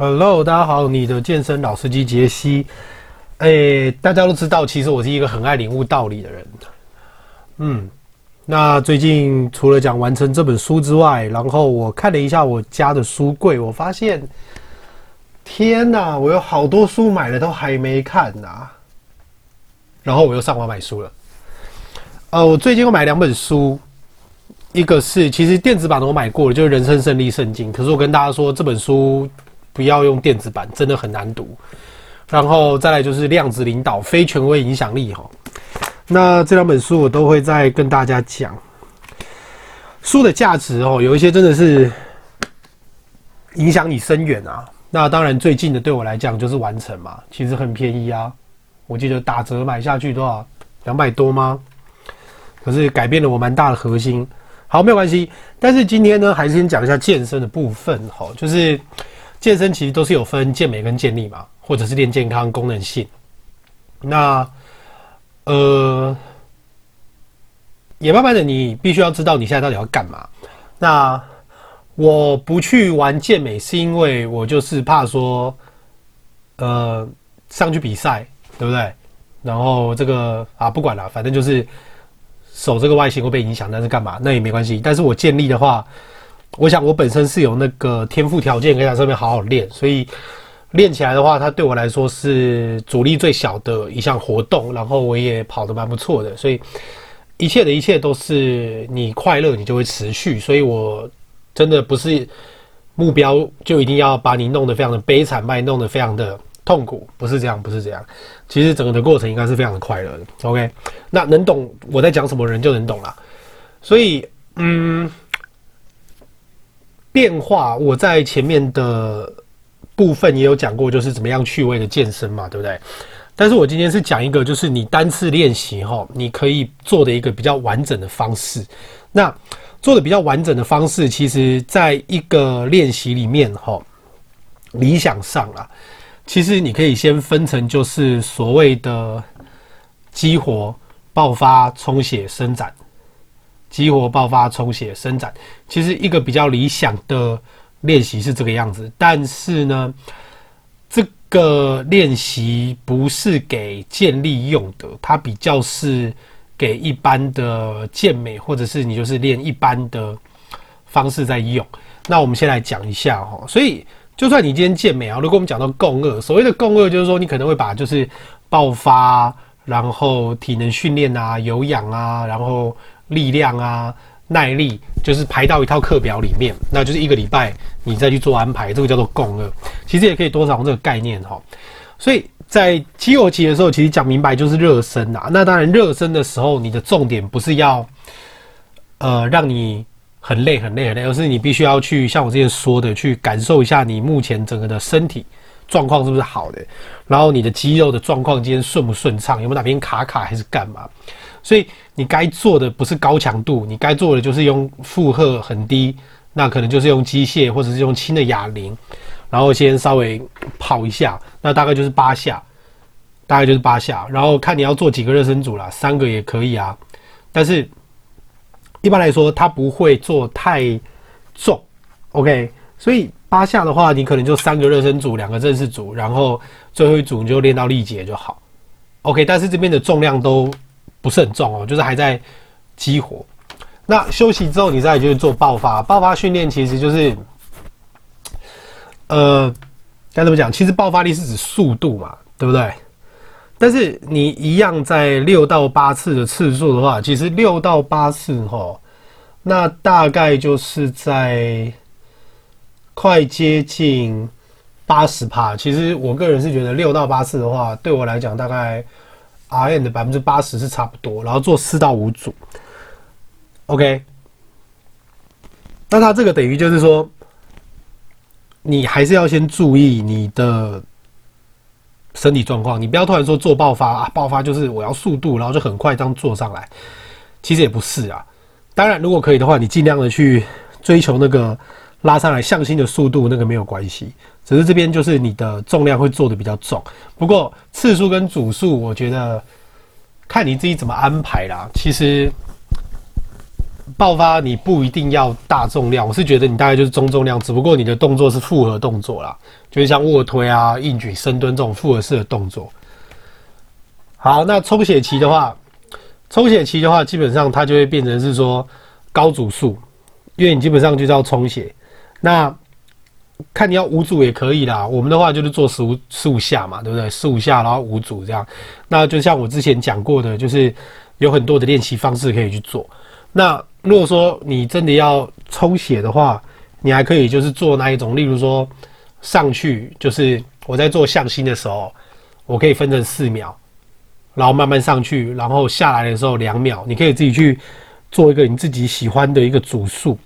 Hello，大家好，你的健身老司机杰西。哎、大家都知道，其实我是一个很爱领悟道理的人。嗯，那最近除了讲完成这本书之外，然后我看了一下我家的书柜，我发现，天哪，我有好多书买了都还没看呐。然后我又上网买书了。呃，我最近又买两本书，一个是其实电子版的我买过了，就是《人生胜利圣经》，可是我跟大家说这本书。不要用电子版，真的很难读。然后再来就是量子领导、非权威影响力哈。那这两本书我都会再跟大家讲。书的价值哦，有一些真的是影响你深远啊。那当然最近的对我来讲就是完成嘛，其实很便宜啊。我记得打折买下去多少？两百多吗？可是改变了我蛮大的核心。好，没有关系。但是今天呢，还是先讲一下健身的部分哈，就是。健身其实都是有分健美跟健力嘛，或者是练健康功能性。那呃，也慢慢的，你必须要知道你现在到底要干嘛。那我不去玩健美，是因为我就是怕说，呃，上去比赛，对不对？然后这个啊，不管了，反正就是手这个外形会被影响，但是干嘛？那也没关系。但是我健力的话。我想我本身是有那个天赋条件可以在上面好好练，所以练起来的话，它对我来说是阻力最小的一项活动。然后我也跑得蛮不错的，所以一切的一切都是你快乐，你就会持续。所以我真的不是目标就一定要把你弄得非常的悲惨，把你弄得非常的痛苦，不是这样，不是这样。其实整个的过程应该是非常的快乐的。OK，那能懂我在讲什么人就能懂了。所以，嗯。变化，我在前面的部分也有讲过，就是怎么样趣味的健身嘛，对不对？但是我今天是讲一个，就是你单次练习哈，你可以做的一个比较完整的方式。那做的比较完整的方式，其实在一个练习里面哈，理想上啊，其实你可以先分成就是所谓的激活、爆发、充血、伸展。激活、爆发、充血、伸展，其实一个比较理想的练习是这个样子。但是呢，这个练习不是给健力用的，它比较是给一般的健美，或者是你就是练一般的方式在用。那我们先来讲一下哈。所以，就算你今天健美啊，如果我们讲到共二，所谓的共二就是说，你可能会把就是爆发，然后体能训练啊、有氧啊，然后。力量啊，耐力就是排到一套课表里面，那就是一个礼拜你再去做安排，这个叫做共二。其实也可以多少这个概念哈。所以在肌肉期的时候，其实讲明白就是热身呐。那当然热身的时候，你的重点不是要呃让你很累很累很累，而是你必须要去像我之前说的，去感受一下你目前整个的身体状况是不是好的，然后你的肌肉的状况今天顺不顺畅，有没有哪边卡卡还是干嘛？所以你该做的不是高强度，你该做的就是用负荷很低，那可能就是用机械或者是用轻的哑铃，然后先稍微跑一下，那大概就是八下，大概就是八下，然后看你要做几个热身组啦，三个也可以啊，但是一般来说它不会做太重，OK，所以八下的话，你可能就三个热身组，两个正式组，然后最后一组你就练到力竭就好，OK，但是这边的重量都。不是很重哦，就是还在激活。那休息之后，你再就是做爆发。爆发训练其实就是，呃，该怎么讲？其实爆发力是指速度嘛，对不对？但是你一样在六到八次的次数的话，其实六到八次哈，那大概就是在快接近八十趴。其实我个人是觉得六到八次的话，对我来讲大概。R N 的百分之八十是差不多，然后做四到五组，OK。那它这个等于就是说，你还是要先注意你的身体状况，你不要突然说做爆发啊，爆发就是我要速度，然后就很快这样做上来，其实也不是啊。当然，如果可以的话，你尽量的去追求那个拉上来向心的速度，那个没有关系。只是这边就是你的重量会做的比较重，不过次数跟组数，我觉得看你自己怎么安排啦。其实爆发你不一定要大重量，我是觉得你大概就是中重量，只不过你的动作是复合动作啦，就是像卧推啊、硬举、深蹲这种复合式的动作。好，那充血期的话，充血期的话，基本上它就会变成是说高组数，因为你基本上就是要充血。那看你要五组也可以啦，我们的话就是做十五十五下嘛，对不对？十五下，然后五组这样。那就像我之前讲过的，就是有很多的练习方式可以去做。那如果说你真的要充血的话，你还可以就是做那一种，例如说上去就是我在做向心的时候，我可以分成四秒。然后慢慢上去，然后下来的时候两秒，你可以自己去做一个你自己喜欢的一个组数。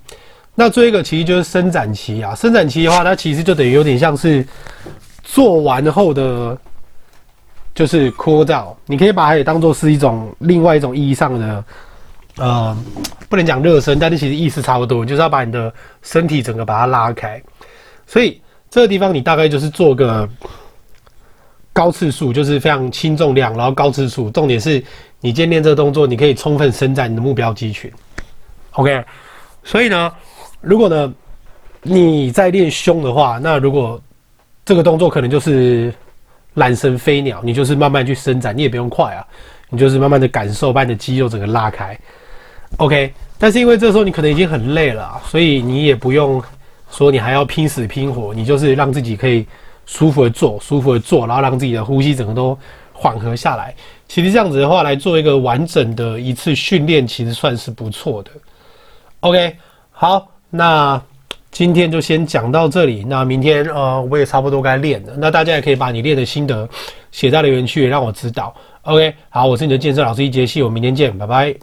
那最后一个其实就是伸展期啊，伸展期的话，它其实就等于有点像是做完后的就是 cool down，你可以把它也当做是一种另外一种意义上的，呃，不能讲热身，但是其实意思差不多，就是要把你的身体整个把它拉开。所以这个地方你大概就是做个。高次数就是非常轻重量，然后高次数，重点是你今天练这个动作，你可以充分伸展你的目标肌群。OK，所以呢，如果呢你在练胸的话，那如果这个动作可能就是懒神飞鸟，你就是慢慢去伸展，你也不用快啊，你就是慢慢的感受，把你的肌肉整个拉开。OK，但是因为这时候你可能已经很累了，所以你也不用说你还要拼死拼活，你就是让自己可以。舒服的做，舒服的做，然后让自己的呼吸整个都缓和下来。其实这样子的话，来做一个完整的一次训练，其实算是不错的。OK，好，那今天就先讲到这里。那明天呃，我也差不多该练了。那大家也可以把你练的心得写在留言区，让我知道。OK，好，我是你的健身老师一杰西，我们明天见，拜拜。